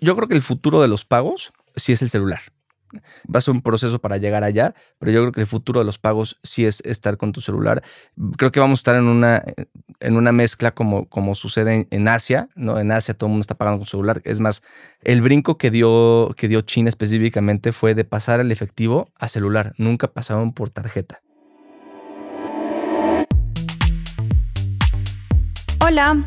Yo creo que el futuro de los pagos sí es el celular. Va a ser un proceso para llegar allá, pero yo creo que el futuro de los pagos sí es estar con tu celular. Creo que vamos a estar en una, en una mezcla como, como sucede en, Asia, ¿no? En Asia todo el mundo está pagando con celular. Es más, el brinco que dio, que dio China específicamente fue de pasar el efectivo a celular. Nunca pasaron por tarjeta. Hola.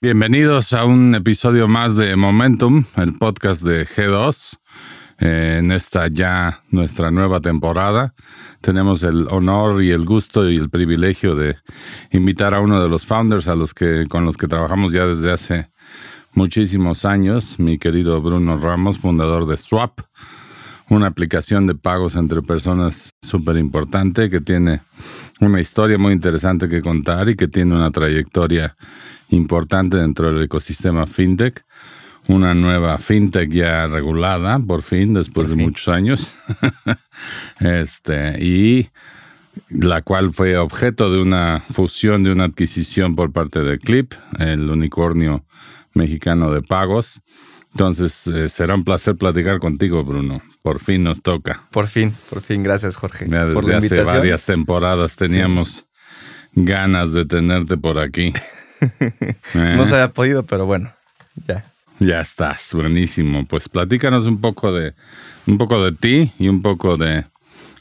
Bienvenidos a un episodio más de Momentum, el podcast de G2. Eh, en esta ya nuestra nueva temporada tenemos el honor y el gusto y el privilegio de invitar a uno de los founders a los que con los que trabajamos ya desde hace muchísimos años, mi querido Bruno Ramos, fundador de Swap, una aplicación de pagos entre personas súper importante que tiene una historia muy interesante que contar y que tiene una trayectoria importante dentro del ecosistema fintech. Una nueva fintech ya regulada, por fin, después de muchos años. este, y la cual fue objeto de una fusión, de una adquisición por parte de Clip, el unicornio mexicano de pagos. Entonces, eh, será un placer platicar contigo, Bruno. Por fin nos toca. Por fin, por fin. Gracias, Jorge. desde hace varias temporadas teníamos ganas de tenerte por aquí. no se había podido, pero bueno, ya. Ya estás, buenísimo. Pues platícanos un poco de un poco de ti y un poco de,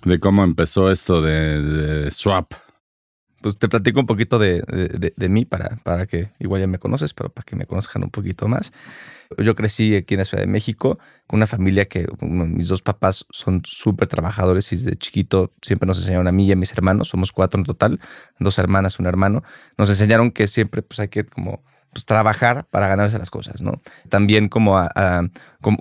de cómo empezó esto de, Swap. Pues te platico un poquito de, de, mí para, para que igual ya me conoces, pero para que me conozcan un poquito más. Yo crecí aquí en la Ciudad de México con una familia que mis dos papás son súper trabajadores y desde chiquito siempre nos enseñaron a mí y a mis hermanos, somos cuatro en total, dos hermanas, un hermano, nos enseñaron que siempre pues hay que como pues, trabajar para ganarse las cosas, ¿no? También como, a,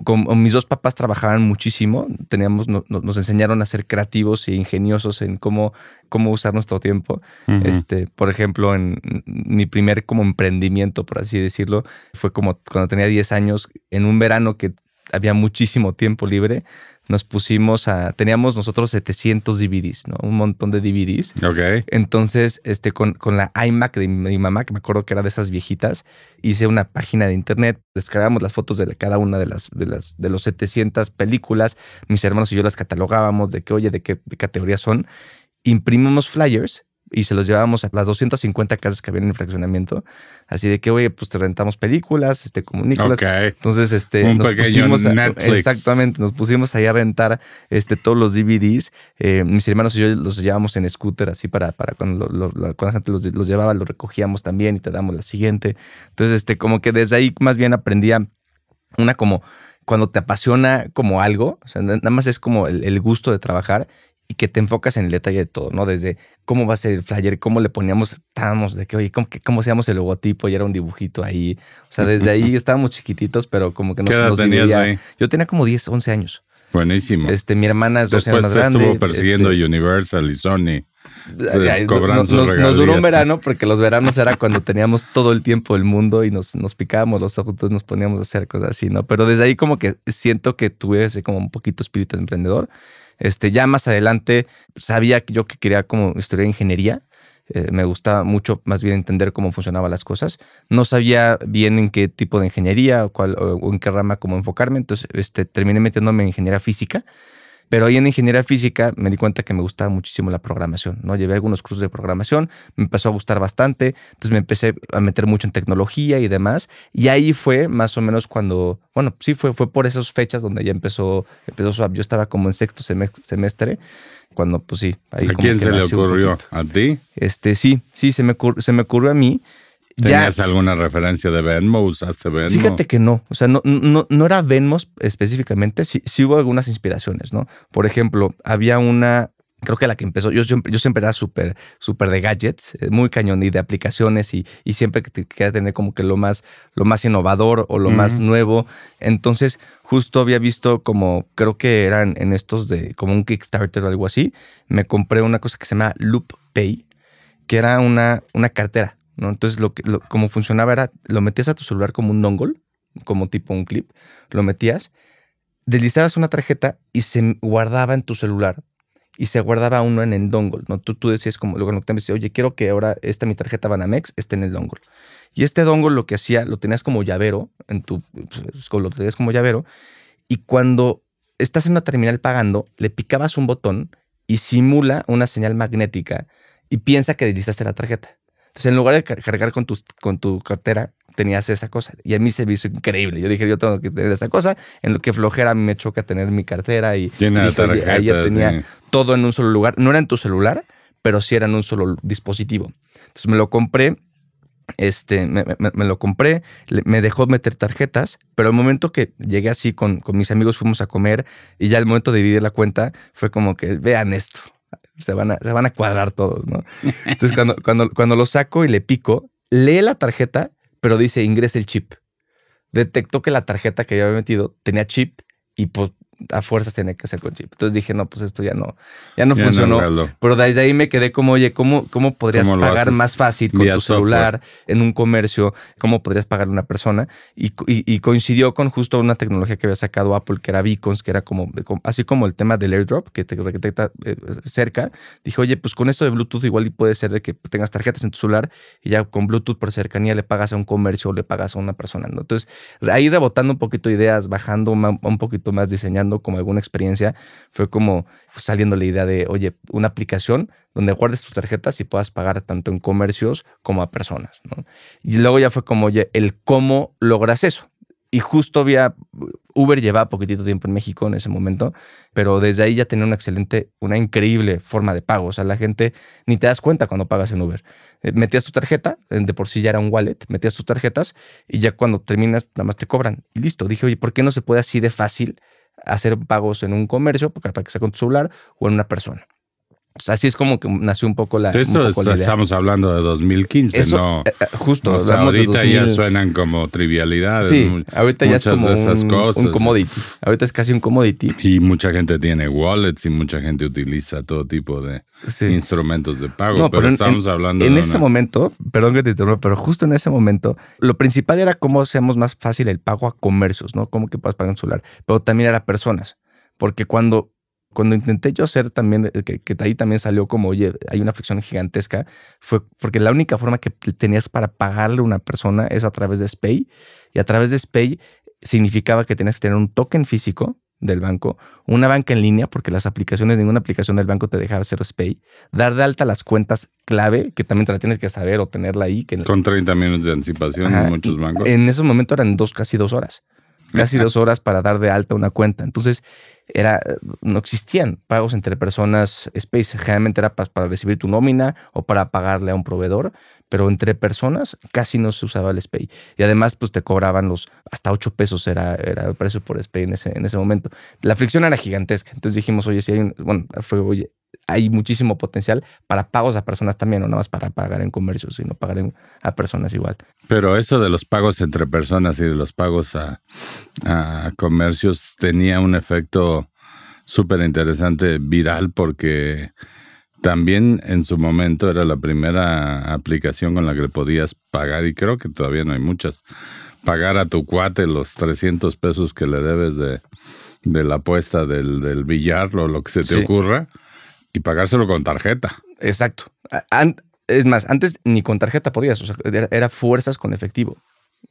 como, mis dos papás trabajaban muchísimo, teníamos, nos enseñaron a ser creativos e ingeniosos en cómo, cómo usar nuestro tiempo. este, por ejemplo, en mi primer como emprendimiento, por así decirlo, fue como cuando tenía 10 años, en un verano que había muchísimo tiempo libre, nos pusimos a, teníamos nosotros 700 DVDs, ¿no? Un montón de DVDs. Ok. Entonces, este, con, con la iMac de mi, mamá, que me acuerdo que era de esas viejitas, hice una página de internet, descargamos las fotos de cada una de las, de las, de los 700 películas, mis hermanos y yo las catalogábamos de qué, oye, de qué categoría son, imprimimos flyers y se los llevábamos a las 250 casas que había en el fraccionamiento. Así de que, oye, pues te rentamos películas, este. Entonces, este, Un nos pusimos exactamente, nos pusimos ahí a rentar este, todos los DVDs. Eh, mis hermanos y yo los llevábamos en scooter, así para, para cuando, la gente los, los, llevaba, los recogíamos también y te damos la siguiente. Entonces, este, como que desde ahí más bien aprendía una como cuando te apasiona como algo, o sea, nada más es como el, el gusto de trabajar y que te enfocas en el detalle de todo, ¿no? Desde cómo va a ser el flyer, cómo le poníamos, estábamos de que, oye, ¿cómo, cómo hacíamos el logotipo? Y era un dibujito ahí. O sea, desde ahí estábamos chiquititos, pero como que no ¿Qué nos tenías ahí? Yo tenía como 10, 11 años. Buenísimo. Este, mi hermana es años más grande. estuvo persiguiendo este, Universal y Sony. nos, nos, duró un verano porque los veranos era cuando teníamos todo el tiempo del mundo y nos, nos picábamos los ojos, entonces nos poníamos a hacer cosas así, ¿no? Pero desde ahí como que siento que tuve ese como un poquito espíritu emprendedor. Este, ya más adelante sabía que yo que quería como estudiar ingeniería. Eh, me gustaba mucho más bien entender cómo funcionaban las cosas. No sabía bien en qué tipo de ingeniería o, cuál, o en qué rama cómo enfocarme. Entonces este, terminé metiéndome en ingeniería física. Pero ahí en ingeniería física me di cuenta que me gustaba muchísimo la programación, ¿no? Llevé algunos cursos de programación, me empezó a gustar bastante, entonces me empecé a meter mucho en tecnología y demás. Y ahí fue más o menos cuando, bueno, sí fue, fue por esas fechas donde ya empezó, empezó Yo estaba como en sexto semestre, cuando pues sí. Ahí ¿A quién se le ocurrió? ¿A ti? Este, sí, sí, se me, se me ocurrió a mí. ¿Tenías alguna referencia de Venmo? ¿Usaste Venmo? Fíjate que no. O sea, no, no, no era Venmo específicamente. Sí, sí, hubo algunas inspiraciones, ¿no? Por ejemplo, había una, creo que la que empezó, yo siempre, yo siempre era súper, súper de gadgets, eh, muy cañón y de aplicaciones y, y siempre que quería tener como que lo más, lo más innovador o lo más nuevo. Entonces, justo había visto como, creo que eran en estos de, como un Kickstarter o algo así, me compré una cosa que se llama Loop Pay, que era una, una cartera, ¿no? Entonces, lo que, como funcionaba era, lo metías a tu celular como un dongle, como tipo un clip, lo metías, deslizabas una tarjeta y se guardaba en tu celular y se guardaba uno en el dongle, ¿no? Tú, tú decías como, luego te decías, oye, quiero que ahora esta mi tarjeta Banamex esté en el dongle. Y este dongle lo que hacía, lo tenías como llavero, en tu, pues, lo tenías como llavero, y cuando estás en una terminal pagando, le picabas un botón y simula una señal magnética y piensa que deslizaste la tarjeta. Entonces, en lugar de cargar con tu, con tu cartera, tenías esa cosa. Y a mí se me hizo increíble. Yo dije, yo tengo que tener esa cosa. En lo que flojera me choca tener mi cartera y, Tiene dije, tarjeta, ahí ya tenía sí. todo en un solo lugar. No era en tu celular, pero sí era en un solo dispositivo. Entonces me lo compré. Este, me, me- me lo compré, me dejó meter tarjetas, pero el momento que llegué así con, con mis amigos fuimos a comer y ya el momento de dividir la cuenta fue como que vean esto, se van a, se van a cuadrar todos, ¿no? Entonces cuando, cuando, cuando lo saco y le pico, lee la tarjeta, pero dice ingrese el chip. Detectó que la tarjeta que yo había metido tenía chip y pues a fuerzas tenía que hacer con chip. Entonces dije, no, pues esto ya no, ya no Ya funcionó. jaló. Pero desde ahí me quedé como, oye, ¿cómo, cómo podrías ¿Cómo pagar más fácil con tu celular en un comercio? ¿Cómo podrías pagar a una persona? Y, y- y coincidió con justo una tecnología que había sacado Apple, que era Beacons, que era como, así como el tema del airdrop, que te detecta eh, cerca. Dije, oye, pues con esto de Bluetooth igual y puede ser de que tengas tarjetas en tu celular y ya con Bluetooth por cercanía le pagas a un comercio o le pagas a una persona, ¿no? Entonces, ahí rebotando un poquito ideas, bajando un poquito más, diseñando como alguna experiencia, fue como saliendo la idea de, oye, una aplicación donde guardes tus tarjetas y puedas pagar tanto en comercios como a personas, ¿no? Y luego ya fue como, oye, el cómo logras eso. Y justo había, Uber llevaba poquitito tiempo en México en ese momento, pero desde ahí ya tenía una excelente, una increíble forma de pago. O sea, la gente ni te das cuenta cuando pagas en Uber. Eh, Metías tu tarjeta, eh, de por sí ya era un wallet, metías tus tarjetas y ya cuando terminas nada más te cobran y listo. Dije, oye, ¿por qué no se puede así de fácil hacer pagos en un comercio para que sea con tu celular o en una persona? Así es como que nació un poco la, un esto la idea. estamos hablando de 2015, Eso, ¿no? eh, eh, justo, O sea, hablamos de ahorita ya 2000. suenan como trivialidades. Sí, ahorita ya es muchas como de esas un, cosas. un commodity. Ahorita es casi un commodity. Y mucha gente tiene wallets y mucha gente utiliza todo tipo de Sí. instrumentos de pago. No, pero, pero en- estamos hablando En de ese una- momento, perdón que te interrumpa, pero justo en ese momento, lo principal era cómo hacemos más fácil el pago a comercios, ¿no? Cómo que puedas pagar en celular, pero también era personas. Porque cuando, cuando intenté yo hacer también, eh, que, que ahí también salió como, oye, hay una fricción gigantesca, fue porque la única forma que tenías para pagarle a una persona es a través de SPAY, y a través de SPAY significaba que tenías que tener un token físico del banco, una banca en línea, porque las aplicaciones, ninguna aplicación del banco te dejaba hacer SPAY, dar de alta las cuentas clave, que también te la tienes que saber o tenerla ahí. Que Con 30 minutos de anticipación Ajá, en muchos bancos. En ese momento eran dos, casi dos horas. Casi dos horas para dar de alta una cuenta. Entonces, era, no existían pagos entre personas Space. Generalmente era pa- para recibir tu nómina o para pagarle a un proveedor, pero entre personas casi no se usaba el SPAY. Y además, pues te cobraban los hasta 8 pesos era, era el precio por SPAY en ese, en ese momento. La fricción era gigantesca. Entonces dijimos, oye, si hay un, bueno, fue, oye, hay muchísimo potencial para pagos a personas también, no nada más para pagar en comercios, sino pagar en- a personas igual. Pero eso de los pagos entre personas y de los pagos a, a comercios tenía un efecto súper interesante, viral, porque también en su momento era la primera aplicación con la que podías pagar, y creo que todavía no hay muchas, pagar a tu cuate los 300 pesos que le debes de, de la apuesta del, del billar o lo que se te Sí. ocurra, y pagárselo con tarjeta. Exacto. An- es más, antes ni con tarjeta podías, o sea, era, fuerzas con efectivo.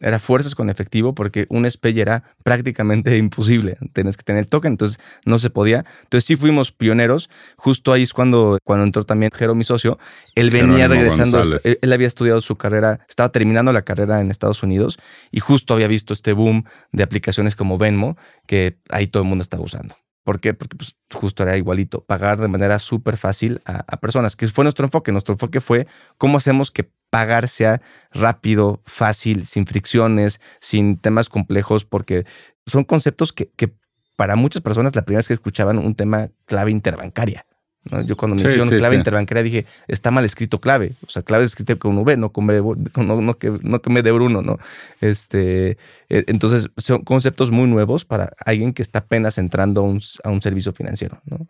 Era fuerzas con efectivo porque un SPAY era prácticamente imposible. Tenías que tener el token, entonces no se podía. Entonces sí fuimos pioneros. Justo ahí es cuando, cuando entró también Jero, mi socio. Él venía Jerónimo regresando. Él, él había estudiado su carrera, estaba terminando la carrera en Estados Unidos y justo había visto este boom de aplicaciones como Venmo que ahí todo el mundo estaba usando. ¿Por qué? Porque pues, justo era igualito, pagar de manera súper fácil a, a personas, que fue nuestro enfoque. Nuestro enfoque fue cómo hacemos que pagar sea rápido, fácil, sin fricciones, sin temas complejos, porque son conceptos que, que para muchas personas la primera vez que escuchaban un tema clave interbancaria. Yo cuando me dijeron clave interbancaria dije, está mal escrito clave. O sea, clave es escrito con V, no con B, no, no, que, no que me de Bruno, ¿no? Este, e, entonces, son conceptos muy nuevos para alguien que está apenas entrando a un, a un servicio financiero, ¿no?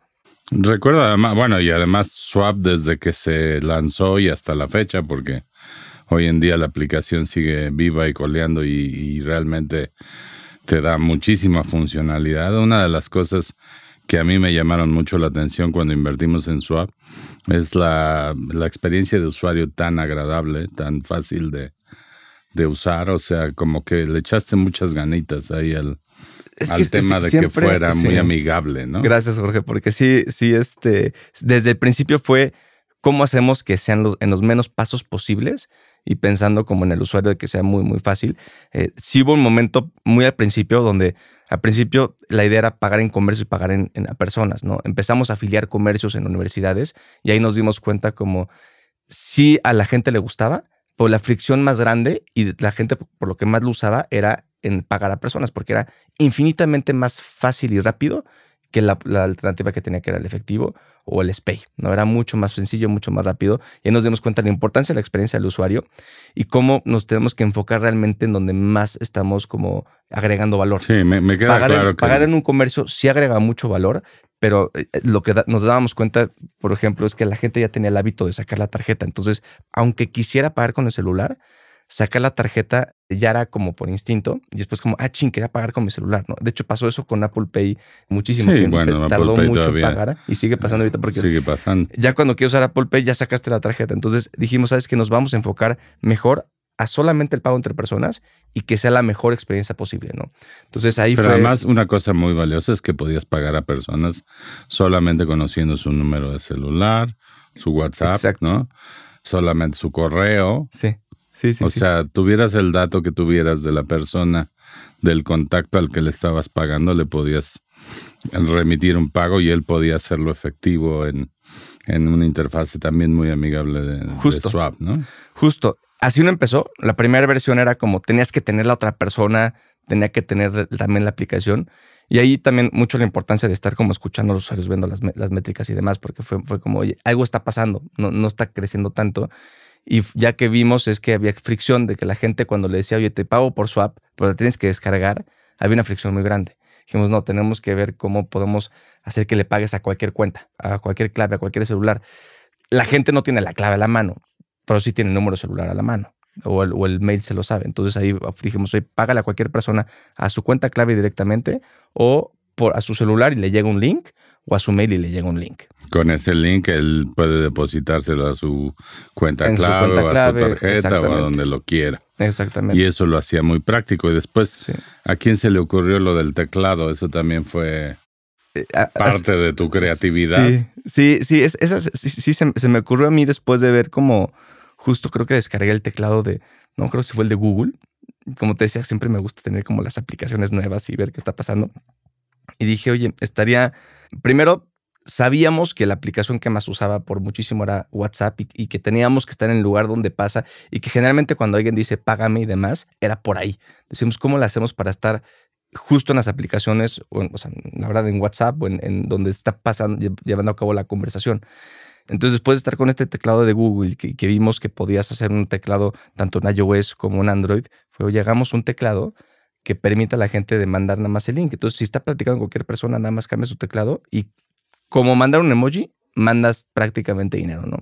Recuerdo además, bueno, y además Swap desde que se lanzó y hasta la fecha, porque hoy en día la aplicación sigue viva y coleando y, realmente te da muchísima funcionalidad. Una de las cosas que a mí me llamaron mucho la atención cuando invertimos en Swap es la, experiencia de usuario tan agradable, tan fácil de, de usar, o sea, como que le echaste muchas ganitas ahí al, al tema de que fuera muy amigable, ¿no? Gracias, Jorge, porque sí, sí, este, desde el principio fue cómo hacemos que sean los, en los menos pasos posibles y pensando como en el usuario de que sea muy, muy fácil. Eh, sí hubo un momento muy al principio donde al principio la idea era pagar en comercio y pagar en, a personas, ¿no? Empezamos a afiliar comercios en universidades y ahí nos dimos cuenta como sí a la gente le gustaba, pero la fricción más grande y la gente por lo que más lo usaba era en pagar a personas, porque era infinitamente más fácil y rápido que la, alternativa que tenía que era el efectivo o el SPAY. ¿no? Era mucho más sencillo, mucho más rápido. Y ahí nos dimos cuenta de la importancia de la experiencia del usuario y cómo nos tenemos que enfocar realmente en donde más estamos como agregando valor. Sí, me, queda pagar claro en, Pagar en un comercio sí agrega mucho valor, pero eh, lo que nos dábamos cuenta, por ejemplo, es que la gente ya tenía el hábito de sacar la tarjeta. Entonces, aunque quisiera pagar con el celular, sacar la tarjeta ya era como por instinto y después como, ah, ching, quería pagar con mi celular, ¿no? De hecho, pasó eso con Apple Pay muchísimo sí, Bueno, tardó mucho en pagar y sigue pasando ahorita porque sigue pasando. ya cuando quiero usar Apple Pay ya sacaste la tarjeta. Entonces dijimos, ¿sabes que Nos vamos a enfocar mejor a solamente el pago entre personas y que sea la mejor experiencia posible, ¿no? Entonces ahí Pero además una cosa muy valiosa es que podías pagar a personas solamente conociendo su número de celular, su WhatsApp, ¿no? Solamente su correo. Sí o sea, tuvieras el dato que tuvieras de la persona, del contacto al que le estabas pagando, le podías remitir un pago y él podía hacerlo efectivo en, en una interfase también muy amigable de, Justo. Swap, ¿no? Justo. Así uno empezó. La primera versión era como tenías que tener la otra persona, tenía que tener también la aplicación. Y ahí también mucho la importancia de estar como escuchando a los usuarios, viendo las, las métricas y demás, porque fue, fue como, oye, algo está pasando, no, no está creciendo tanto. Y ya que vimos es que había fricción de que la gente cuando le decía, oye, te pago por swap, pero la tienes que descargar, había una fricción muy grande. Dijimos, no, tenemos que ver cómo podemos hacer que le pagues a cualquier cuenta, a cualquier clave, a cualquier celular. La gente no tiene la clave a la mano, pero sí tiene el número celular a la mano. O el, o el mail se lo sabe. Entonces ahí dijimos, oye, págale a cualquier persona a su cuenta clave directamente o por, a su celular y le llega un link o a su mail y le llega un link. Con ese link él puede depositárselo a su cuenta clave o a su tarjeta o a donde lo quiera. Exactamente. Y eso lo hacía muy práctico. Y después, ¿a quién se le ocurrió lo del teclado? Eso también fue eh, parte de tu creatividad. Sí, sí, sí, es, sí, se, me ocurrió a mí después de ver como, justo creo que descargué el teclado de, no creo si fue el de Google. Como te decía, siempre me gusta tener como las aplicaciones nuevas y ver qué está pasando. Y dije, oye, estaría primero, sabíamos que la aplicación que más usaba por muchísimo era WhatsApp y, que teníamos que estar en el lugar donde pasa y que generalmente cuando alguien dice págame y demás, era por ahí. Decimos, ¿cómo lo hacemos para estar justo en las aplicaciones, o, sea, la verdad, en WhatsApp o en, donde está pasando, llevando a cabo la conversación? Entonces, después de estar con este teclado de Google que, que vimos que podías hacer un teclado tanto en iOS como en Android, fue, llegamos a un teclado que permita a la gente de mandar nada más el link. Entonces, si está platicando con cualquier persona, nada más cambia su teclado y como mandar un emoji, mandas prácticamente dinero, ¿no?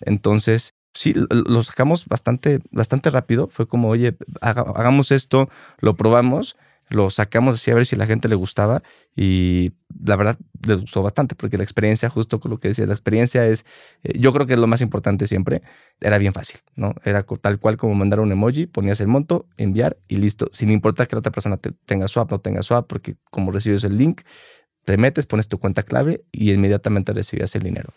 Entonces, sí, lo sacamos bastante, bastante rápido. Fue como, oye, hagamos esto, lo probamos lo sacamos así a ver si la gente le gustaba y la verdad le gustó bastante porque la experiencia, justo con lo que decía, la experiencia es, eh, yo creo que es lo más importante siempre, era bien fácil, ¿no? Era tal cual como mandar un emoji, ponías el monto, enviar y listo, sin importar que la otra persona tenga swap no tenga swap, porque como recibes el link, te metes, pones tu cuenta clave y inmediatamente recibías el dinero.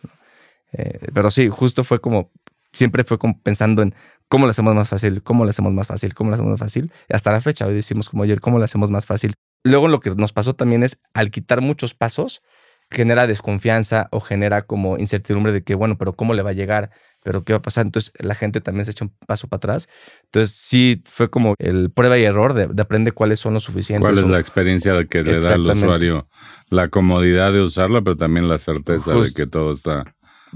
Eh, pero sí, justo fue como, siempre fue como pensando en ¿Cómo lo hacemos más fácil? ¿Cómo lo hacemos más fácil? ¿Cómo lo hacemos más fácil? hasta la fecha, hoy decimos como ayer, ¿cómo lo hacemos más fácil? Luego lo que nos pasó también es, al quitar muchos pasos, genera desconfianza o genera como incertidumbre de que, bueno, pero ¿cómo le va a llegar? pero ¿qué va a pasar? Entonces la gente también se echa un paso para atrás. Entonces sí fue como el prueba y error de, de aprender cuáles son los suficientes. ¿Cuál es la experiencia de que le da al usuario la comodidad de usarla, pero también la certeza de que todo está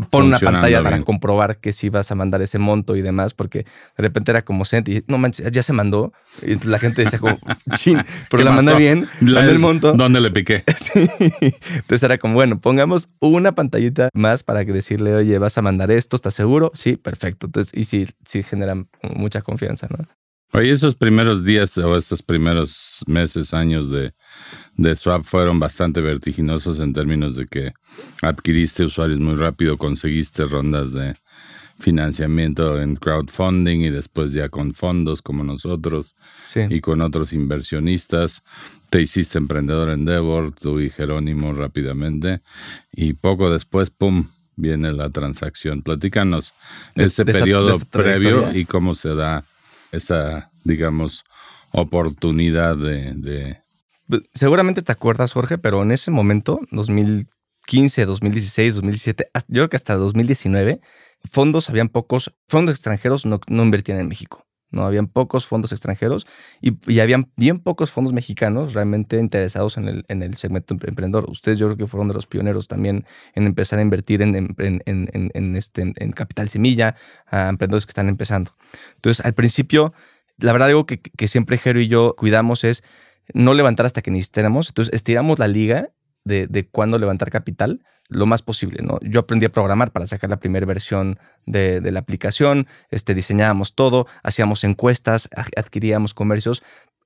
pon una pantalla para comprobar que si vas a mandar ese monto y demás, porque de repente era como Sent y no manches, ya se mandó. Y entonces la gente decía como, chin, pero la mandé bien, mandé el monto. ¿Dónde le piqué? Sí. Entonces era como, bueno, pongamos una pantallita más para que decirle, oye, vas a mandar esto, ¿estás seguro? Sí, perfecto. Entonces, y sí, sí generan mucha confianza, ¿no? Oye, esos primeros días o esos primeros meses, años de, de Swap fueron bastante vertiginosos en términos de que adquiriste usuarios muy rápido, conseguiste rondas de financiamiento en crowdfunding y después ya con fondos como nosotros y con otros inversionistas. Te hiciste emprendedor en Devor, tú y Jerónimo rápidamente y poco después, ¡pum!, viene la transacción. Platícanos ese periodo previo y cómo se da esa, digamos, oportunidad de, pues, Seguramente te acuerdas, Jorge, pero en ese momento, 2015, 2016, 2017, yo creo que hasta 2019, fondos, habían pocos, fondos extranjeros no, no invertían en México. ¿No? Habían pocos fondos extranjeros y, y, habían bien pocos fondos mexicanos realmente interesados en el, en el segmento emprendedor. Ustedes yo creo que fueron de los pioneros también en empezar a invertir en, en, en este, en capital semilla a emprendedores que están empezando. Entonces, al principio, la verdad algo que, que siempre Jero y yo cuidamos es no levantar hasta que necesitemos. Entonces, estiramos la liga de, de cuándo levantar capital lo más posible, ¿no? Yo aprendí a programar para sacar la primera versión de, la aplicación, este, diseñábamos todo, hacíamos encuestas, adquiríamos comercios.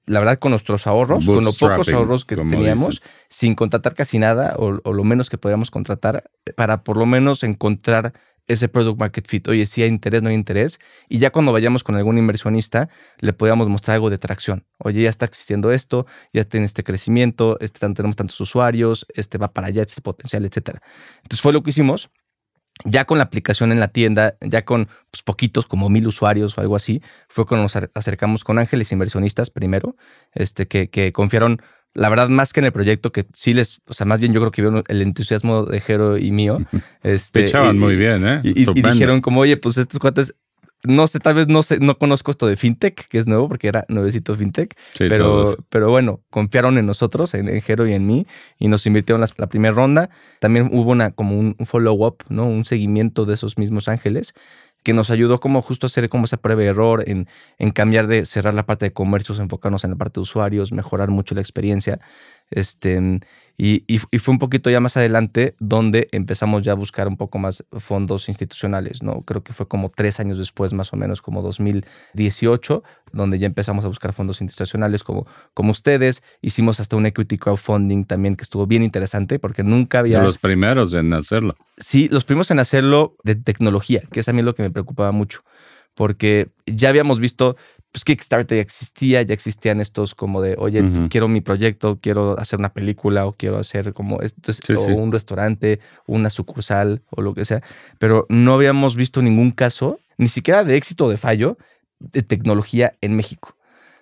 La verdad, con nuestros ahorros, con los pocos ahorros que teníamos, sin contratar casi nada o, o, lo menos que podíamos contratar, para por lo menos encontrar ese product market fit. Oye, si hay interés, no hay interés. Y ya cuando vayamos con algún inversionista, le podamos mostrar algo de tracción. Oye, ya está existiendo esto, ya tiene este crecimiento, este, tenemos tantos usuarios, este va para allá, este potencial, etc. Entonces fue lo que hicimos. Ya con la aplicación en la tienda, ya con pues, poquitos, como mil usuarios o algo así, fue cuando nos acercamos con ángeles inversionistas primero, este, que confiaron la verdad, más que en el proyecto, que sí les, o sea, más bien yo creo que vieron el entusiasmo de Jero y mío. Este, echaban muy bien, ¿eh? Y, dijeron como, oye, pues estos cuates, no sé, tal vez no sé, no conozco esto de FinTech, que es nuevo porque era nuevecito FinTech, pero, pero bueno, confiaron en nosotros, en, Jero y en mí, y nos invirtieron la, primera ronda. También hubo una, como un follow-up, ¿no? Un seguimiento de esos mismos ángeles que nos ayudó como justo a hacer como esa prueba de error, en, en cambiar de cerrar la parte de comercios, enfocarnos en la parte de usuarios, mejorar mucho la experiencia. Este, y, y, fue un poquito ya más adelante donde empezamos ya a buscar un poco más fondos institucionales, ¿no? Creo que fue como tres años después, más o menos, como 2018, donde ya empezamos a buscar fondos institucionales como, como ustedes. Hicimos hasta un equity crowdfunding también que estuvo bien interesante porque nunca había... Los primeros en hacerlo. Sí, los primeros en hacerlo de tecnología, que es a mí lo que me preocupaba mucho porque ya habíamos visto pues Kickstarter ya existía, ya existían estos como de, oye, quiero mi proyecto, quiero hacer una película o quiero hacer como esto, o un restaurante, una sucursal o lo que sea, pero no habíamos visto ningún caso, ni siquiera de éxito o de fallo, de tecnología en México.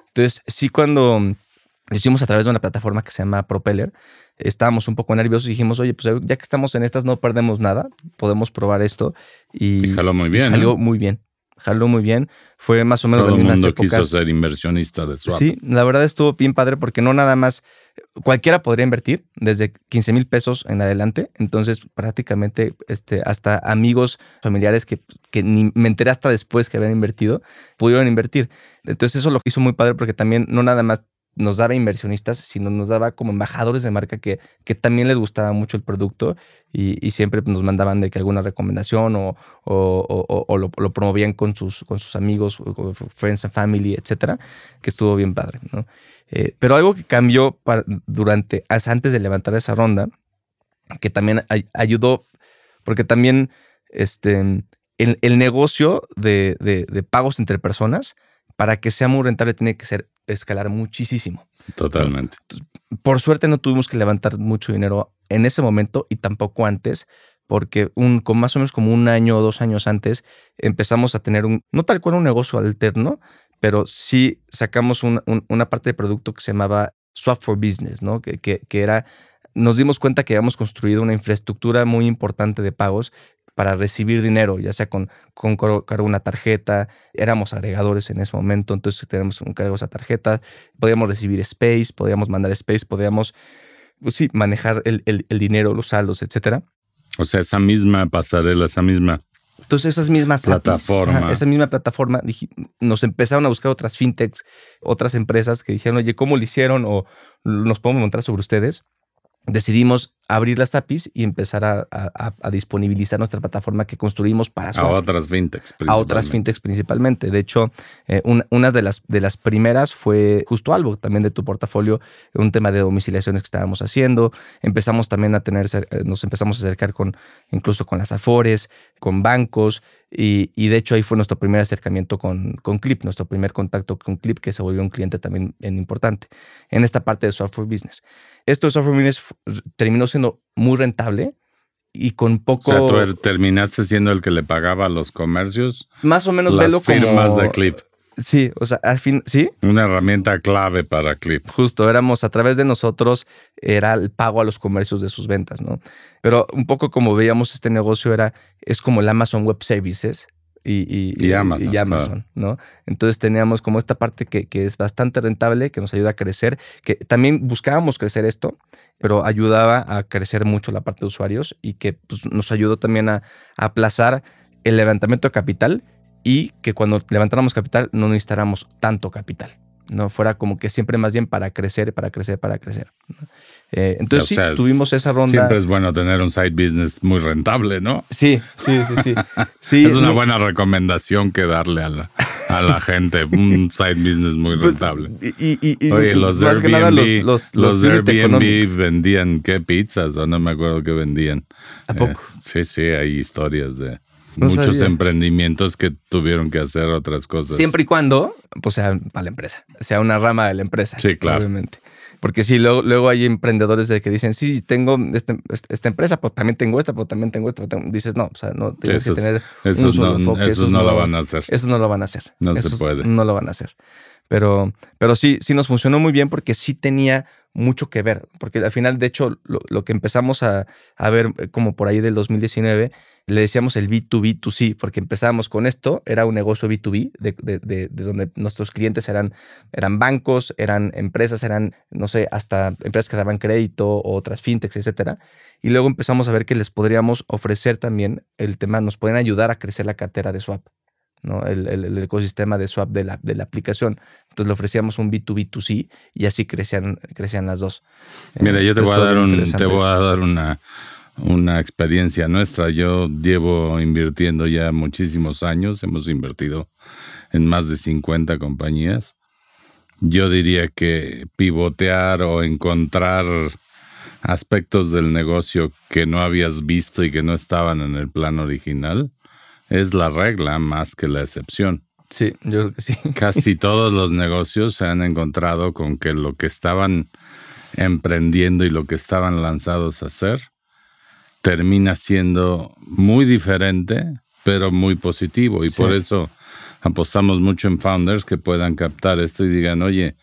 Entonces, sí, cuando lo hicimos a través de una plataforma que se llama Propeller, estábamos un poco nerviosos y dijimos, oye, pues ya que estamos en estas no perdemos nada, podemos probar esto. Y, jaló muy bien. Jaló muy bien jaló muy bien. Fue más o menos Todo de el mundo quiso ser inversionista de Swap. Sí, la verdad estuvo bien padre porque no nada más cualquiera podría invertir desde 15 mil pesos en adelante. Entonces, prácticamente este, hasta amigos, familiares que, que ni me enteré hasta después que habían invertido, pudieron invertir. Entonces, eso lo hizo muy padre porque también no nada más nos daba inversionistas, sino nos daba como embajadores de marca que, que también les gustaba mucho el producto y, siempre nos mandaban de que alguna recomendación o, o, lo, promovían con sus, con sus amigos, friends and family, etcétera, que estuvo bien padre. ¿no? Eh, pero algo que cambió durante, antes de levantar esa ronda, que también ayudó, porque también este, el, el negocio de, de pagos entre personas, para que sea muy rentable tiene que ser escalar muchísimo. Totalmente. Por suerte no tuvimos que levantar mucho dinero en ese momento y tampoco antes, porque un, con más o menos como un año o dos años antes empezamos a tener un, no tal cual un negocio alterno, pero sí sacamos una parte de producto que se llamaba Swap for Business, ¿no? Que, que, que, era, nos dimos cuenta que habíamos construido una infraestructura muy importante de pagos para recibir dinero, ya sea con, con cargo una tarjeta, éramos agregadores en ese momento, entonces tenemos un cargo esa tarjeta, podíamos recibir space, podíamos mandar space, podíamos, pues sí, manejar el, el, el dinero, los saldos, etcétera. O sea, esa misma pasarela, esa misma entonces esas mismas plataforma, esa misma plataforma, nos empezaron a buscar otras fintechs, otras empresas que dijeron, oye, ¿cómo lo hicieron? O nos podemos montar sobre ustedes decidimos abrir las APIs y empezar a, disponibilizar nuestra plataforma que construimos para A otras fintechs. A otras fintechs principalmente. De hecho, eh, una de las, de las primeras fue justo algo también de tu portafolio, un tema de domiciliaciones que estábamos haciendo. Empezamos también a tener, eh, nos empezamos a acercar con, incluso con las Afores, con bancos. Y, de hecho ahí fue nuestro primer acercamiento con, con Clip, nuestro primer contacto con Clip, que se volvió un cliente también importante en esta parte de software business. Esto de software business terminó siendo muy rentable y con poco... O sea, tú terminaste siendo el que le pagaba a los comercios. Más o menos las firmas de Clip. Sí, o sea, al fin, sí. Una herramienta clave para Clip. Justo, éramos a través de nosotros, era el pago a los comercios de sus ventas, ¿no? Pero un poco como veíamos este negocio era, es como el Amazon Web Services, y, y, Amazon, ¿no? Entonces teníamos como esta parte que, que, es bastante rentable, que nos ayuda a crecer, que también buscábamos crecer esto, pero ayudaba a crecer mucho la parte de usuarios y que pues, nos ayudó también a, a aplazar el levantamiento de capital y que cuando levantáramos capital no necesitáramos tanto capital. No fuera como que siempre más bien para crecer, para crecer, para crecer. Eh, entonces sí, tuvimos esa ronda. Siempre es bueno tener un side business muy rentable, ¿no? Sí, sí, sí, sí. es una buena recomendación que darle a la, a la gente, un side business muy pues, rentable. y, Oye, los de Airbnb, los, los, Airbnb vendían qué pizzas o no me acuerdo qué vendían. ¿A poco? Eh, sí, sí, hay historias de muchos emprendimientos que tuvieron que hacer otras cosas. Siempre y cuando, pues sea para la empresa, sea una rama de la empresa. Sí, claro. Obviamente. Porque sí, luego, luego hay emprendedores de que dicen, sí, tengo este, esta empresa, pues también tengo esta, pues también tengo esta. Dices, no, o sea, no tienes que tener un solo no, enfoque. Esos, no, lo van a hacer. Eso no lo van a hacer. No se puede. No lo van a hacer. Pero, pero sí, sí nos funcionó muy bien porque sí tenía mucho que ver. Porque al final, de hecho, lo, lo que empezamos a, a, ver eh, como por ahí del 2019 le decíamos el B2B2C, porque empezábamos con esto, era un negocio B2B, de, de, de, donde nuestros clientes eran, eran bancos, eran empresas, eran, no sé, hasta empresas que daban crédito o otras fintechs, etcétera. Y luego empezamos a ver que les podríamos ofrecer también el tema, nos pueden ayudar a crecer la cartera de Swap. ¿no? El, el, ecosistema de swap de la, de la aplicación. Entonces le ofrecíamos un B2B2C y así crecían, crecían las dos. Mira, yo te voy, a dar un, te voy a dar una, una experiencia nuestra. Yo llevo invirtiendo ya muchísimos años, hemos invertido en más de 50 compañías. Yo diría que pivotear o encontrar aspectos del negocio que no habías visto y que no estaban en el plan original es la regla más que la excepción. Sí, yo creo que sí. Casi todos los negocios se han encontrado con que lo que estaban emprendiendo y lo que estaban lanzados a hacer termina siendo muy diferente, pero muy positivo. Y por eso apostamos mucho en founders que puedan captar esto y digan, oye,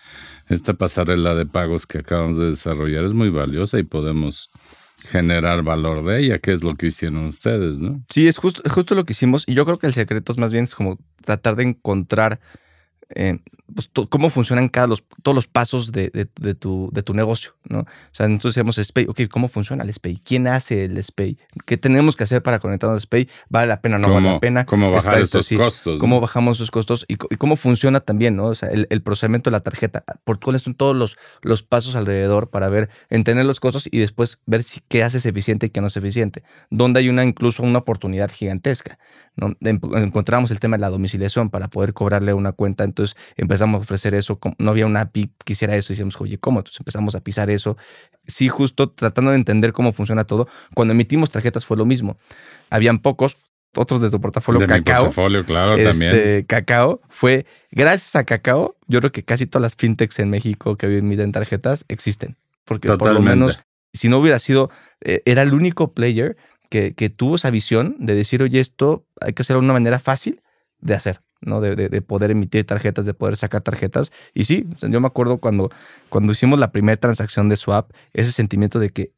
esta pasarela de pagos que acabamos de desarrollar es muy valiosa y podemos generar valor de ella, que es lo que hicieron ustedes, ¿no? Sí, es justo, justo lo que hicimos. Y yo creo que el secreto es más bien es como tratar de encontrar eh, pues, cómo funcionan cada los, todos los pasos de, de, tu, de tu negocio, ¿no? O sea, entonces decíamos SPAY, ok, ¿cómo funciona el SPAY? ¿Quién hace el SPAY? ¿Qué tenemos que hacer para conectarnos al SPAY? ¿Vale la pena o no vale la pena? ¿Cómo bajar estos costos? ¿Cómo bajamos esos costos? Y, cómo funciona también, ¿no? O sea, el, procesamiento de la tarjeta, por cuáles son todos los, los pasos alrededor para ver, entender los costos y después ver si qué haces eficiente y qué no es eficiente. Donde hay una incluso una oportunidad gigantesca, ¿no? Encontramos el tema de la domiciliación para poder cobrarle una cuenta, entonces empezamos a ofrecer eso no había una API que hiciera eso. Decíamos, oye, ¿cómo? Entonces empezamos a pisar eso. Sí, justo tratando de entender cómo funciona todo. Cuando emitimos tarjetas fue lo mismo. Habían pocos, otros de tu portafolio, de Cacao. Mi portafolio, claro, este, también. Cacao fue, gracias a Cacao, yo creo que casi todas las fintechs en México que hoy emiten tarjetas existen. Porque por lo menos, si no hubiera sido, eh, era el único player que, que tuvo esa visión de decir, oye, esto hay que hacerlo de una manera fácil de hacer. ¿no? De, de, poder emitir tarjetas, de poder sacar tarjetas. Y sí, yo me acuerdo cuando, cuando hicimos la primera transacción de swap, ese sentimiento de que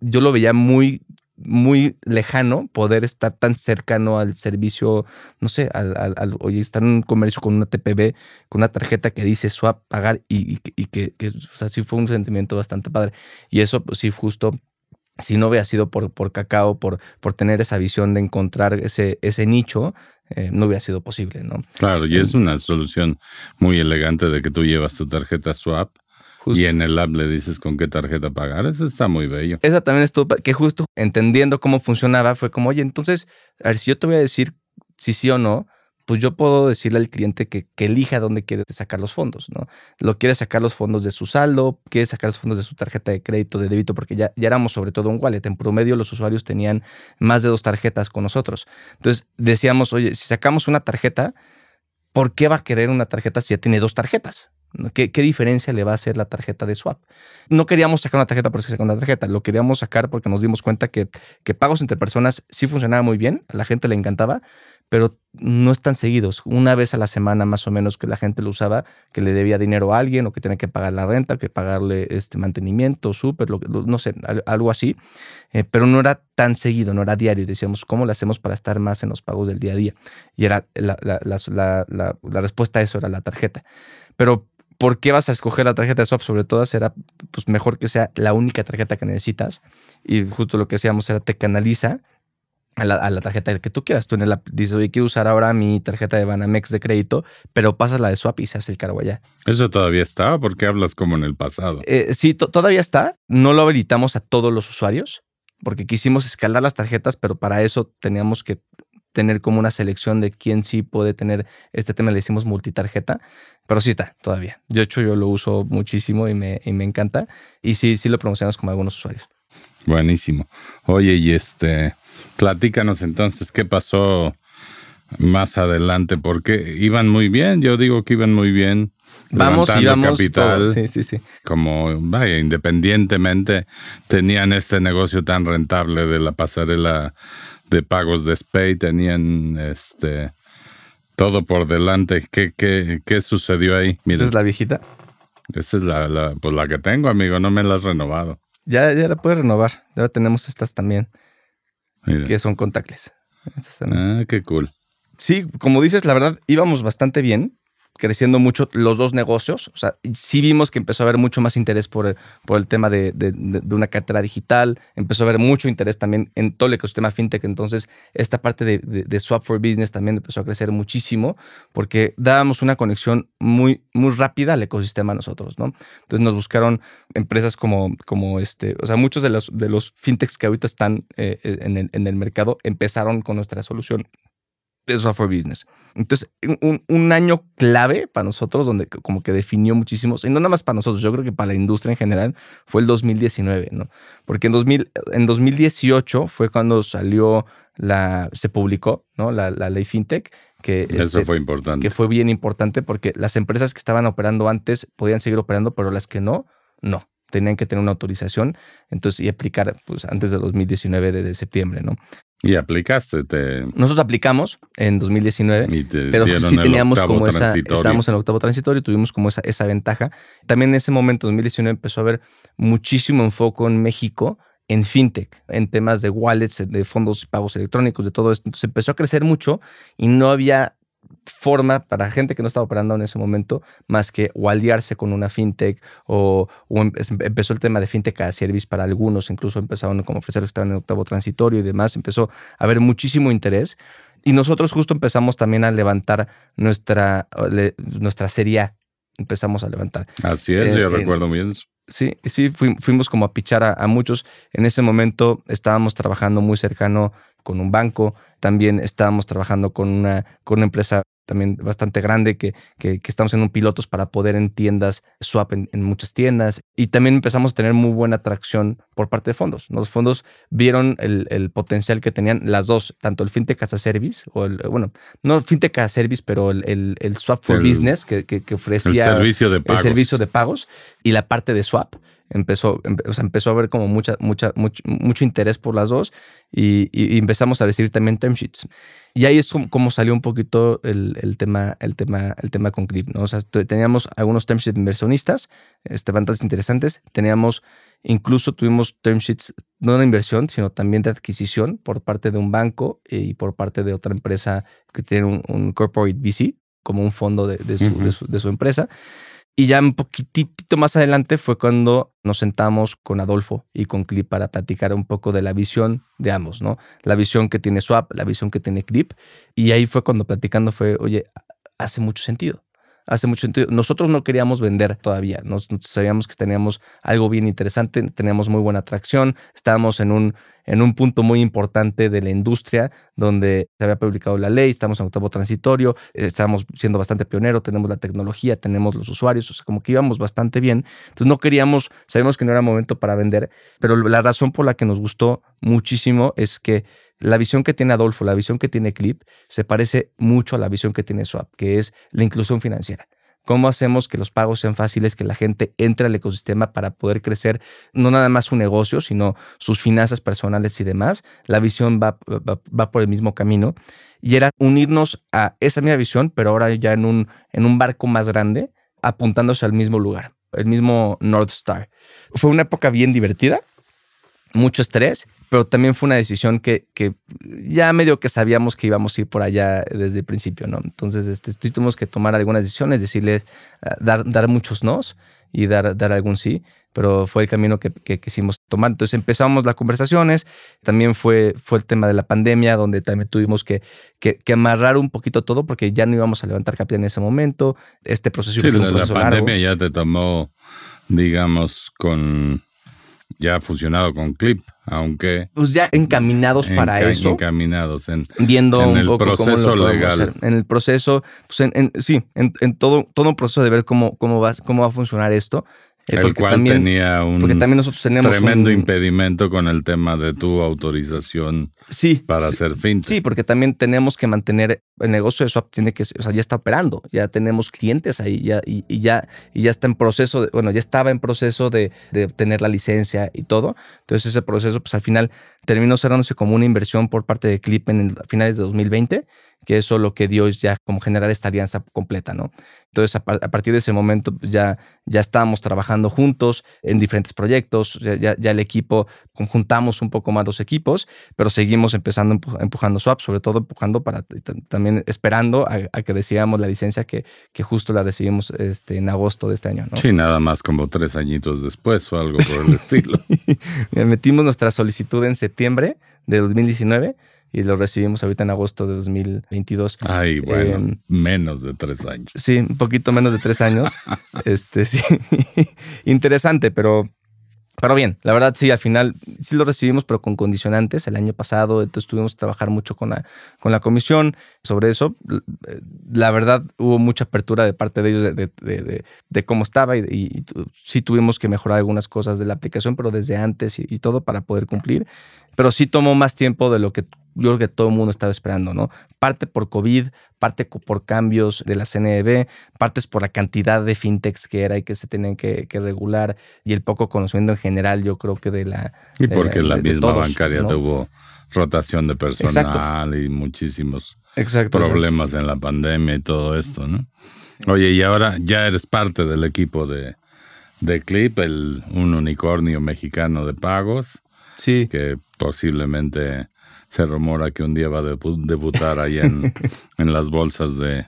yo lo veía muy muy lejano poder estar tan cercano al servicio, no sé, al, al, oye, estar en un comercio con una TPB, con una tarjeta que dice swap, pagar y, y, que, que, o sea, sí fue un sentimiento bastante padre. Y eso, pues sí, justo si no hubiera sido por, por Cacao, por, por tener esa visión de encontrar ese, ese nicho, eh, no hubiera sido posible, ¿no? Claro, y es una solución muy elegante de que tú llevas tu tarjeta swap y en el app le dices con qué tarjeta pagar. Eso está muy bello. Esa también estuvo, que justo entendiendo cómo funcionaba, fue como, oye, entonces, a ver, si yo te voy a decir si sí o no, pues yo puedo decirle al cliente que, elija dónde quiere sacar los fondos, ¿no? Lo quiere sacar los fondos de su saldo, quiere sacar los fondos de su tarjeta de crédito, de débito, porque ya, ya éramos sobre todo un wallet. En promedio los usuarios tenían más de dos tarjetas con nosotros. Entonces decíamos, oye, si sacamos una tarjeta, ¿por qué va a querer una tarjeta si ya tiene dos tarjetas? ¿Qué, diferencia le va a hacer la tarjeta de swap? No queríamos sacar una tarjeta por sacar una tarjeta, lo queríamos sacar porque nos dimos cuenta que, que pagos entre personas sí funcionaba muy bien, a la gente le encantaba, pero no están seguidos. Una vez a la semana más o menos que la gente lo usaba, que le debía dinero a alguien o que tenía que pagar la renta, que pagarle este mantenimiento, súper, no sé, algo así. Eh, pero no era tan seguido, no era diario. Decíamos, ¿cómo lo hacemos para estar más en los pagos del día a día? Y era la, la, respuesta a eso era la tarjeta. Pero ¿por qué vas a escoger la tarjeta de swap? Sobre todo era pues, mejor que sea la única tarjeta que necesitas. Y justo lo que hacíamos era te canaliza a la, tarjeta que tú quieras. Tú en el dices, oye, quiero usar ahora mi tarjeta de Banamex de crédito, pero pasas la de Swap y se hace el cargo allá. ¿Eso todavía está? ¿Por qué hablas como en el pasado? Eh, sí, todavía está. No lo habilitamos a todos los usuarios porque quisimos escalar las tarjetas, pero para eso teníamos que tener como una selección de quién sí puede tener este tema, le decimos multitarjeta, pero sí está todavía. De hecho, yo lo uso muchísimo y me, y me encanta. Y sí, sí lo promocionamos con algunos usuarios. Buenísimo. Oye, y este, Platícanos entonces qué pasó más adelante, porque iban muy bien, yo digo que iban muy bien. Vamos y vamos capital, sí, sí, sí. Como, vaya, independientemente tenían este negocio tan rentable de la pasarela de pagos de Spay, tenían este todo por delante. ¿Qué, qué, qué sucedió ahí? ¿Esa es la viejita? Esa es la, la, pues la que tengo, amigo, no me la has renovado. Ya, ya la puedes renovar, ya tenemos estas también que son contactless. Ah, qué cool. Sí, como dices, la verdad, íbamos bastante bien, creciendo mucho los dos negocios. O sea, sí vimos que empezó a haber mucho más interés por el, tema de, una cartera digital, empezó a haber mucho interés también en todo el ecosistema fintech. Entonces, esta parte de, Swap for Business también empezó a crecer muchísimo porque dábamos una conexión muy, muy rápida al ecosistema nosotros, ¿no? Entonces, nos buscaron empresas como, este, o sea, muchos de los, de los fintechs que ahorita están eh, el, en el mercado empezaron con nuestra solución de software business. Entonces, un, año clave para nosotros, donde como que definió muchísimo, y no nada más para nosotros, yo creo que para la industria en general, fue el 2019, ¿no? Porque en, 2000, en 2018 fue cuando salió la, se publicó, ¿no? La, ley FinTech. Que, Eso este, fue importante. Que fue bien importante porque las empresas que estaban operando antes podían seguir operando, pero las que no, no tenían que tener una autorización, entonces y aplicar pues antes de 2019 de septiembre, ¿no? Y aplicaste. Te... Nosotros aplicamos en 2019, pero sí teníamos como esa, estábamos en el octavo transitorio y tuvimos como esa, esa ventaja. También en ese momento, 2019, empezó a haber muchísimo enfoque en México en fintech, en temas de wallets, de fondos y pagos electrónicos, de todo esto. Entonces empezó a crecer mucho y no había forma para gente que no estaba operando en ese momento más que o aliarse con una fintech o, em, empezó el tema de fintech a service para algunos, incluso empezaron como ofrecer que estaban en octavo transitorio y demás, empezó a haber muchísimo interés y nosotros justo empezamos también a levantar nuestra, nuestra serie A, empezamos a levantar. Así es, yo recuerdo bien. Sí, sí, fuimos como a pichar a, a muchos. En ese momento estábamos trabajando muy cercano con un banco, también estábamos trabajando con una, con una empresa también bastante grande que, que, estamos en un pilotos para poder en tiendas swap en, muchas tiendas y también empezamos a tener muy buena atracción por parte de fondos. Los fondos vieron el, el potencial que tenían las dos, tanto el fintech as a service o el, bueno, no fintech as a service, pero el, el, swap for business que, que, ofrecía el servicio de pagos. el servicio de pagos y la parte de swap empezó, o sea, empezó a haber como mucha, mucha, mucho, mucho interés por las dos y, empezamos a recibir también term sheets. Y ahí es como, salió un poquito el, el, tema, el, tema, el tema con Grip, ¿no? O sea, teníamos algunos term sheets inversionistas, este, bastante interesantes. Teníamos, incluso tuvimos term sheets no de inversión, sino también de adquisición por parte de un banco y por parte de otra empresa que tiene un, corporate VC, como un fondo de, su, de, su, empresa. Y ya un poquitito más adelante fue cuando nos sentamos con Adolfo y con Clip para platicar un poco de la visión de ambos, ¿no? La visión que tiene Swap, la visión que tiene Clip. Y ahí fue cuando platicando fue, oye, hace mucho sentido hace mucho sentido. Nosotros no queríamos vender todavía, nos, sabíamos que teníamos algo bien interesante, teníamos muy buena atracción, estábamos en un, en un punto muy importante de la industria donde se había publicado la ley, estamos en octavo transitorio, estábamos siendo bastante pioneros, tenemos la tecnología, tenemos los usuarios, o sea, como que íbamos bastante bien. Entonces no queríamos, sabíamos que no era momento para vender, pero la razón por la que nos gustó muchísimo es que la visión que tiene Adolfo, la visión que tiene Clip, se parece mucho a la visión que tiene Swap, que es la inclusión financiera. ¿Cómo hacemos que los pagos sean fáciles, que la gente entre al ecosistema para poder crecer no nada más su negocio, sino sus finanzas personales y demás? La visión va, va, por el mismo camino y era unirnos a esa misma visión, pero ahora ya en un, en un barco más grande, apuntándose al mismo lugar, el mismo North Star. Fue una época bien divertida, mucho estrés, pero también fue una decisión que, que, ya medio que sabíamos que íbamos a ir por allá desde el principio, ¿no? Entonces este, tuvimos que tomar algunas decisiones, decirles, ah, dar, dar muchos nos y dar, dar algún sí, pero fue el camino que, que, quisimos tomar. Entonces empezamos las conversaciones, también fue, fue el tema de la pandemia, donde también tuvimos que, que, amarrar un poquito todo porque ya no íbamos a levantar capital en ese momento. Este proceso... Sí, la, la pandemia ya te tomó, digamos, con ya fusionado con Clip, aunque... Pues ya encaminados para eso. Encaminados en, viendo en el proceso legal. En el proceso, pues en, sí, en, todo, todo un proceso de ver cómo, cómo, va, cómo va a funcionar esto. Eh, el cual tenía un tremendo impedimento con el tema de tu autorización para hacer fintech. Sí, porque también tenemos que mantener el negocio de Swap tiene que, o sea, ya está operando, ya tenemos clientes ahí, ya, y, ya, y ya está en proceso, de, bueno, ya estaba en proceso de, de obtener la licencia y todo. Entonces ese proceso, pues al final terminó cerrándose como una inversión por parte de Clip en finales de 2020 que eso lo que dio es ya como generar esta alianza completa, ¿no? Entonces, a, partir de ese momento ya, ya estábamos trabajando juntos en diferentes proyectos, ya, ya, el equipo, conjuntamos un poco más los equipos, pero seguimos empezando empujando swap, sobre todo empujando para también esperando a, que recibamos la licencia que, que justo la recibimos este, en agosto de este año, ¿no? Sí, nada más como tres añitos después o algo por el estilo. Metimos nuestra solicitud en septiembre de 2019 y lo recibimos ahorita en agosto de 2022. Ay, bueno, em, menos de tres años. Sí, un poquito menos de tres años. este, sí, interesante, pero pero bien, la verdad sí, al final sí lo recibimos, pero con condicionantes. El año pasado, entonces tuvimos que trabajar mucho con la, con la comisión sobre eso. La verdad, hubo mucha apertura de parte de ellos de, de, cómo estaba y, sí tuvimos que mejorar algunas cosas de la aplicación, pero desde antes y, todo para poder cumplir. Pero sí tomó más tiempo de lo que yo creo que todo el mundo estaba esperando, ¿no? Parte por COVID, parte por cambios de la CNEB, partes por la cantidad de fintechs que era y que se tenían que, regular y el poco conocimiento en general, yo creo que de la... Y porque la misma bancaria tuvo rotación de personal y muchísimos problemas en la pandemia y todo esto, ¿no? Oye, y ahora ya eres parte del equipo de, de Clip, el, un unicornio mexicano de pagos. Sí. Que posiblemente se rumora que un día va a debutar ahí en, en las bolsas de,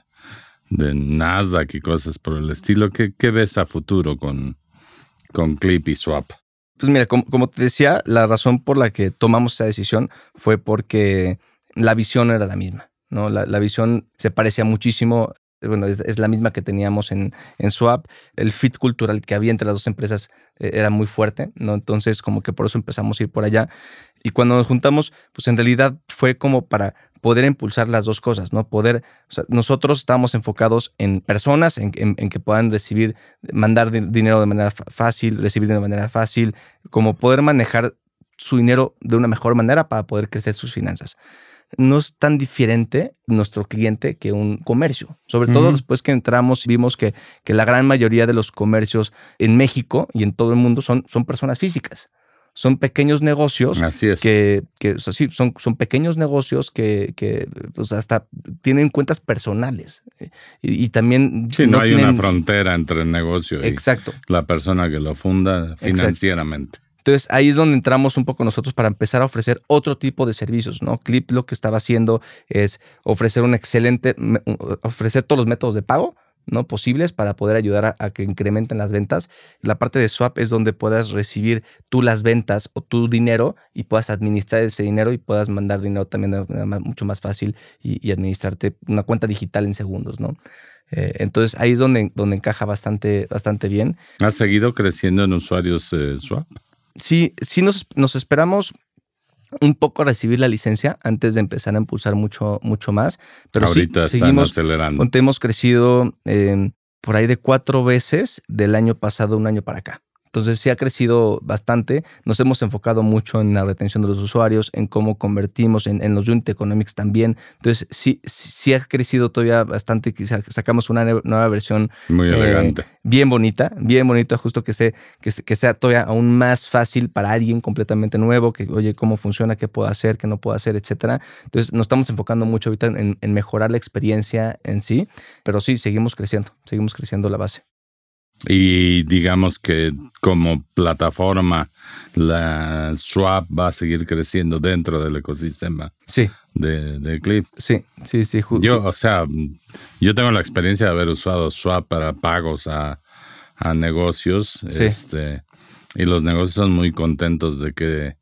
de, Nasdaq y cosas por el estilo. ¿Qué, qué ves a futuro con, con Clip y Swap? Pues mira, como, te decía, la razón por la que tomamos esa decisión fue porque la visión era la misma. ¿no? La, la visión se parecía muchísimo bueno, es, la misma que teníamos en, en, Swap. El fit cultural que había entre las dos empresas eh, era muy fuerte, ¿no? Entonces, como que por eso empezamos a ir por allá. Y cuando nos juntamos, pues en realidad fue como para poder impulsar las dos cosas, ¿no? Poder, nosotros estamos enfocados en personas, en, que puedan recibir, mandar dinero de manera fácil, recibir de manera fácil, como poder manejar su dinero de una mejor manera para poder crecer sus finanzas no es tan diferente nuestro cliente que un comercio. Sobre todo después que entramos y vimos que, que, la gran mayoría de los comercios en México y en todo el mundo son, son personas físicas. Son pequeños negocios Así es. que, que sí, son, son pequeños negocios que, que pues hasta tienen cuentas personales. Y, también... Sí, no, hay una frontera entre el negocio y Exacto. la persona que lo funda financieramente. Entonces ahí es donde entramos un poco nosotros para empezar a ofrecer otro tipo de servicios, ¿no? Clip lo que estaba haciendo es ofrecer un excelente, ofrecer todos los métodos de pago, ¿no? posibles para poder ayudar a, que incrementen las ventas. La parte de swap es donde puedas recibir tú las ventas o tu dinero y puedas administrar ese dinero y puedas mandar dinero también de manera mucho más fácil y, administrarte una cuenta digital en segundos, ¿no? Eh, entonces ahí es donde, donde encaja bastante, bastante bien. ¿Ha seguido creciendo en usuarios eh, swap? Sí, sí nos, nos esperamos un poco recibir la licencia antes de empezar a impulsar mucho, mucho más. Pero Ahorita sí, seguimos acelerando. Hemos crecido eh, por ahí de cuatro veces del año pasado, un año para acá. Entonces sí ha crecido bastante. Nos hemos enfocado mucho en la retención de los usuarios, en cómo convertimos, en, los unit economics también. Entonces sí, sí ha crecido todavía bastante. Sacamos una nueva versión. Muy eh, elegante. bien bonita, bien bonita, justo que, se, que, sea todavía aún más fácil para alguien completamente nuevo, que oye cómo funciona, qué puedo hacer, qué no puedo hacer, etcétera. Entonces nos estamos enfocando mucho ahorita en, en mejorar la experiencia en sí, pero sí, seguimos creciendo, seguimos creciendo la base. Y digamos que como plataforma, la Swap va a seguir creciendo dentro del ecosistema sí. de, de Clip. Sí, sí, sí. Yo, o sea, yo tengo la experiencia de haber usado Swap para pagos a, negocios. Este, y los negocios son muy contentos de que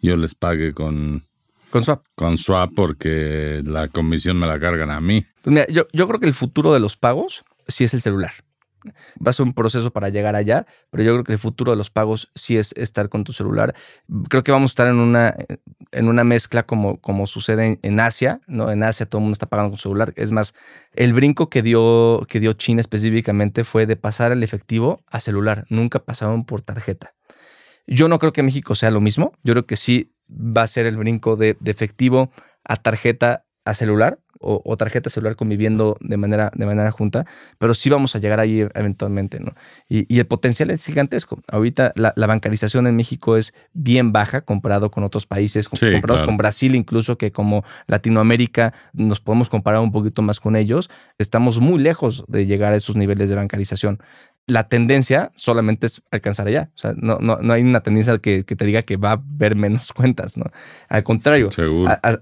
yo les pague con, con Swap. Con Swap porque la comisión me la cargan a mí. Pues yo, yo creo que el futuro de los pagos sí es el celular. Va a ser un proceso para llegar allá, pero yo creo que el futuro de los pagos sí es estar con tu celular. Creo que vamos a estar en una, en una mezcla como, como sucede en, Asia, ¿no? En Asia todo el mundo está pagando con celular. Es más, el brinco que dio, que dio China específicamente fue de pasar el efectivo a celular. Nunca pasaron por tarjeta. Yo no creo que México sea lo mismo. Yo creo que sí va a ser el brinco de, de efectivo a tarjeta a celular o, tarjeta celular conviviendo de manera, de manera junta, pero sí vamos a llegar ahí eventualmente, ¿no? Y, el potencial es gigantesco. Ahorita la, bancarización en México es bien baja comparado con otros países, comparados con Brasil incluso, que como Latinoamérica nos podemos comparar un poquito más con ellos, estamos muy lejos de llegar a esos niveles de bancarización la tendencia solamente es alcanzar allá. O sea, no, no, no hay una tendencia que, que, te diga que va a haber menos cuentas, ¿no? Al contrario,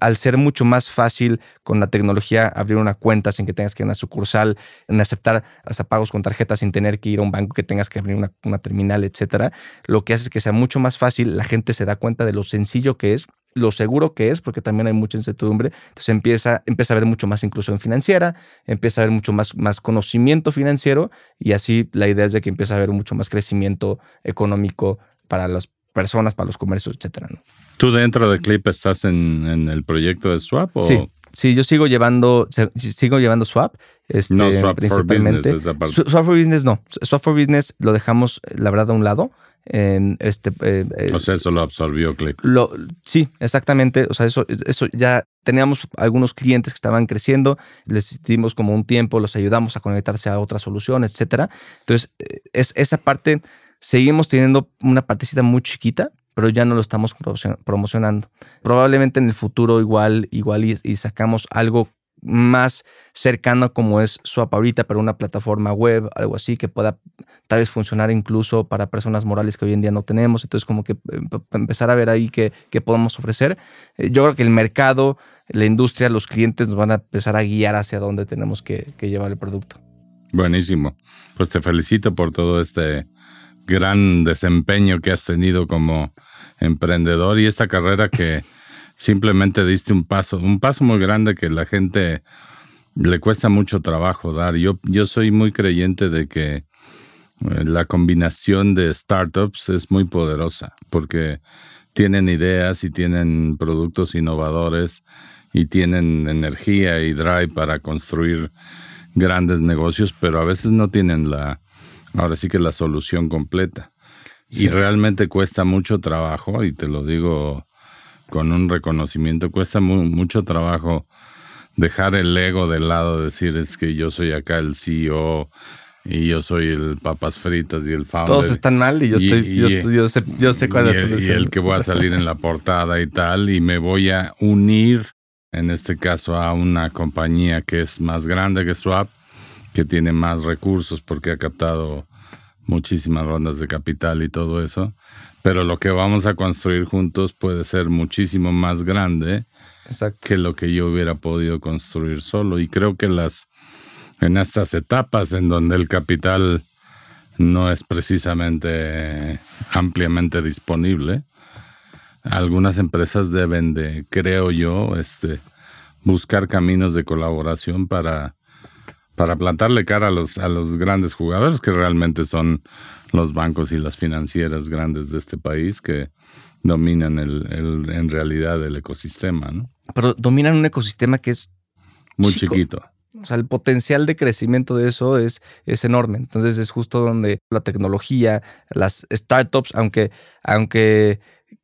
al ser mucho más fácil con la tecnología abrir una cuenta sin que tengas que ir a una sucursal, en aceptar hasta pagos con tarjeta sin tener que ir a un banco que tengas que abrir una, una terminal, etcétera, lo que hace es que sea mucho más fácil, la gente se da cuenta de lo sencillo que es lo seguro que es, porque también hay mucha incertidumbre, entonces empieza, empieza a haber mucho más inclusión financiera, empieza a haber mucho más, más conocimiento financiero y así la idea es de que empieza a haber mucho más crecimiento económico para las personas, para los comercios, etcétera. ¿Tú dentro de Clip estás en, el proyecto de Swap? O? Sí, sí, yo sigo llevando, sigo llevando Swap. Este, no, Swap for Business. Swap for Business no. Swap for Business lo dejamos, la verdad, a un lado en este... Eh, eh, o sea, eso lo absorbió Clip. Lo, sí, exactamente. O sea, eso, eso ya teníamos algunos clientes que estaban creciendo, les dimos como un tiempo, los ayudamos a conectarse a otras soluciones, etcétera. Entonces, eh, es, esa parte, seguimos teniendo una partecita muy chiquita, pero ya no lo estamos promocionando. Probablemente en el futuro igual, igual y sacamos algo más cercano como es Swap ahorita, pero una plataforma web, algo así, que pueda tal vez funcionar incluso para personas morales que hoy en día no tenemos. Entonces, como que eh, empezar a ver ahí qué, podemos ofrecer. Eh, yo creo que el mercado, la industria, los clientes nos van a empezar a guiar hacia dónde tenemos que, que llevar el producto. Buenísimo. Pues te felicito por todo este gran desempeño que has tenido como emprendedor y esta carrera que simplemente diste un paso, un paso muy grande que la gente le cuesta mucho trabajo dar. Yo, yo soy muy creyente de que eh, la combinación de startups es muy poderosa porque tienen ideas y tienen productos innovadores y tienen energía y drive para construir grandes negocios, pero a veces no tienen la, ahora sí que la solución completa. Y realmente cuesta mucho trabajo, y te lo digo con un reconocimiento. Cuesta mucho trabajo dejar el ego de lado, decir es que yo soy acá el CEO y yo soy el papas fritas y el founder. Todos están mal y yo, estoy, yo, sé, yo sé cuál es Y el que voy a salir en la portada y tal, y me voy a unir, en este caso, a una compañía que es más grande que Swap, que tiene más recursos porque ha captado muchísimas rondas de capital y todo eso pero lo que vamos a construir juntos puede ser muchísimo más grande que lo que yo hubiera podido construir solo. Y creo que las en estas etapas en donde el capital no es precisamente ampliamente disponible, algunas empresas deben de, creo yo, este, buscar caminos de colaboración para, para plantarle cara a los, a los grandes jugadores que realmente son los bancos y las financieras grandes de este país que dominan el, en realidad el ecosistema, ¿no? Pero dominan un ecosistema que es muy chiquito. O sea, el potencial de crecimiento de eso es, es enorme. Entonces es justo donde la tecnología, las startups, aunque, aunque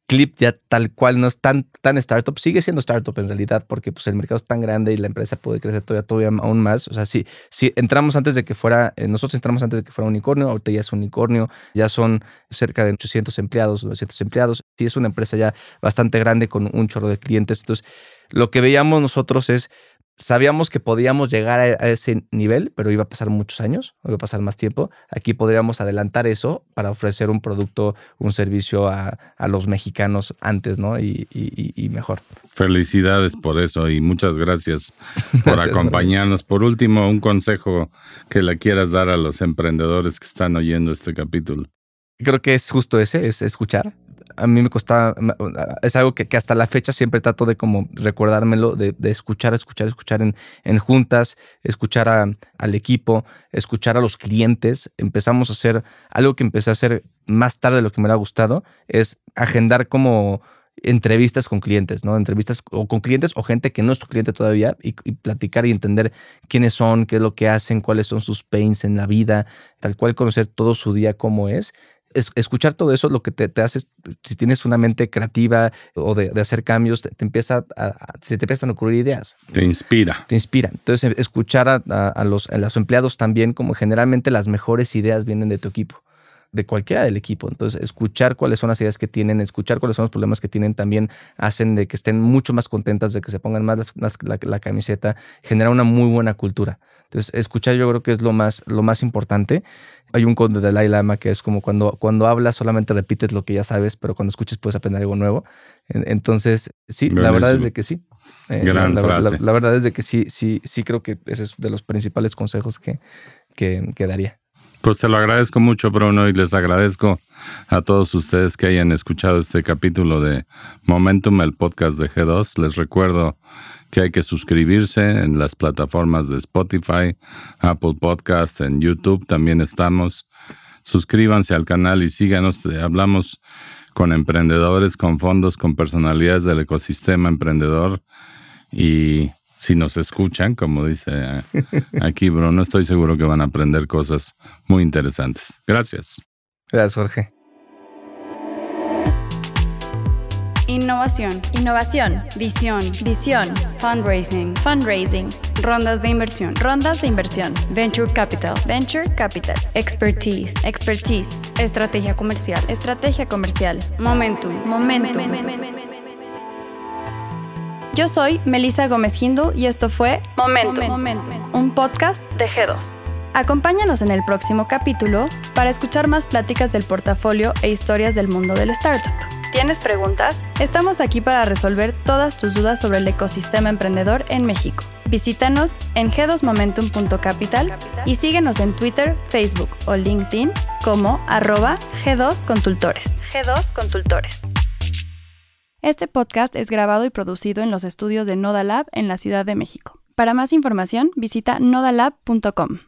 Clip ya tal cual no es tan, tan startup, sigue siendo startup en realidad, porque pues el mercado es tan grande y la empresa puede crecer todavía, todavía aún más. O sea, si, si entramos antes de que fuera, eh, nosotros entramos antes de que fuera un unicornio, ahorita ya es un unicornio, ya son cerca de 800 empleados, 900 empleados. Sí, es una empresa ya bastante grande con un chorro de clientes. Entonces, lo que veíamos nosotros es sabíamos que podíamos llegar a, ese nivel, pero iba a pasar muchos años, iba a pasar más tiempo. Aquí podríamos adelantar eso para ofrecer un producto, un servicio a, los mexicanos antes, ¿no? Y, mejor. Felicidades por eso y muchas gracias por acompañarnos. Por último, un consejo que le quieras dar a los emprendedores que están oyendo este capítulo. Creo que es justo ese, es escuchar a mí me costaba, es algo que, hasta la fecha siempre trato de como recordármelo, de, escuchar, escuchar, escuchar en, juntas, escuchar al equipo, escuchar a los clientes. Empezamos a hacer algo que empecé a hacer más tarde de lo que me hubiera gustado, es agendar como entrevistas con clientes, ¿no? Entrevistas o con clientes o gente que no es tu cliente todavía y, y, platicar y entender quiénes son, qué es lo que hacen, cuáles son sus pains en la vida, tal cual conocer todo su día cómo es escuchar todo eso lo que te, te, hace, si tienes una mente creativa o de, hacer cambios, te, empieza a, se te empiezan a ocurrir ideas. Te inspira. Te inspira. Entonces, escuchar a, los, a los empleados también, como generalmente las mejores ideas vienen de tu equipo de cualquiera del equipo. Entonces, escuchar cuáles son las ideas que tienen, escuchar cuáles son los problemas que tienen, también hacen de que estén mucho más contentas, de que se pongan más la, camiseta, genera una muy buena cultura. Entonces, escuchar yo creo que es lo más, lo más importante. Hay un conde de Dalai Lama que es como cuando, cuando hablas solamente repites lo que ya sabes, pero cuando escuches puedes aprender algo nuevo. Entonces, sí, la verdad es de que sí. Eh, Gran la, frase. La, verdad es de que sí, sí, sí creo que ese es de los principales consejos que, que, que daría. Pues te lo agradezco mucho, Bruno, y les agradezco a todos ustedes que hayan escuchado este capítulo de Momentum, el podcast de G2. Les recuerdo que hay que suscribirse en las plataformas de Spotify, Apple Podcast, en YouTube también estamos. Suscríbanse al canal y síganos. Hablamos con emprendedores, con fondos, con personalidades del ecosistema emprendedor y si nos escuchan, como dice eh, aquí Bruno, estoy seguro que van a aprender cosas muy interesantes. Gracias. Gracias, Jorge. Innovación. Innovación. Visión. Visión. Fundraising. Fundraising. Rondas de inversión. Rondas de inversión. Venture Capital. Venture Capital. Expertise. Expertise. Estrategia comercial. Estrategia comercial. Momentum. Momentum. Yo soy Melissa Gómez Hindu y esto fue Momentum, un podcast de G2. Acompáñanos en el próximo capítulo para escuchar más pláticas del portafolio e historias del mundo del startup. ¿Tienes preguntas? Estamos aquí para resolver todas tus dudas sobre el ecosistema emprendedor en México. Visítanos en g2momentum.capital y síguenos en Twitter, Facebook o LinkedIn como arroba G2 Consultores. G2 Consultores. Este podcast es grabado y producido en los estudios de Nodalab en la Ciudad de México. Para más información, visita nodalab.com.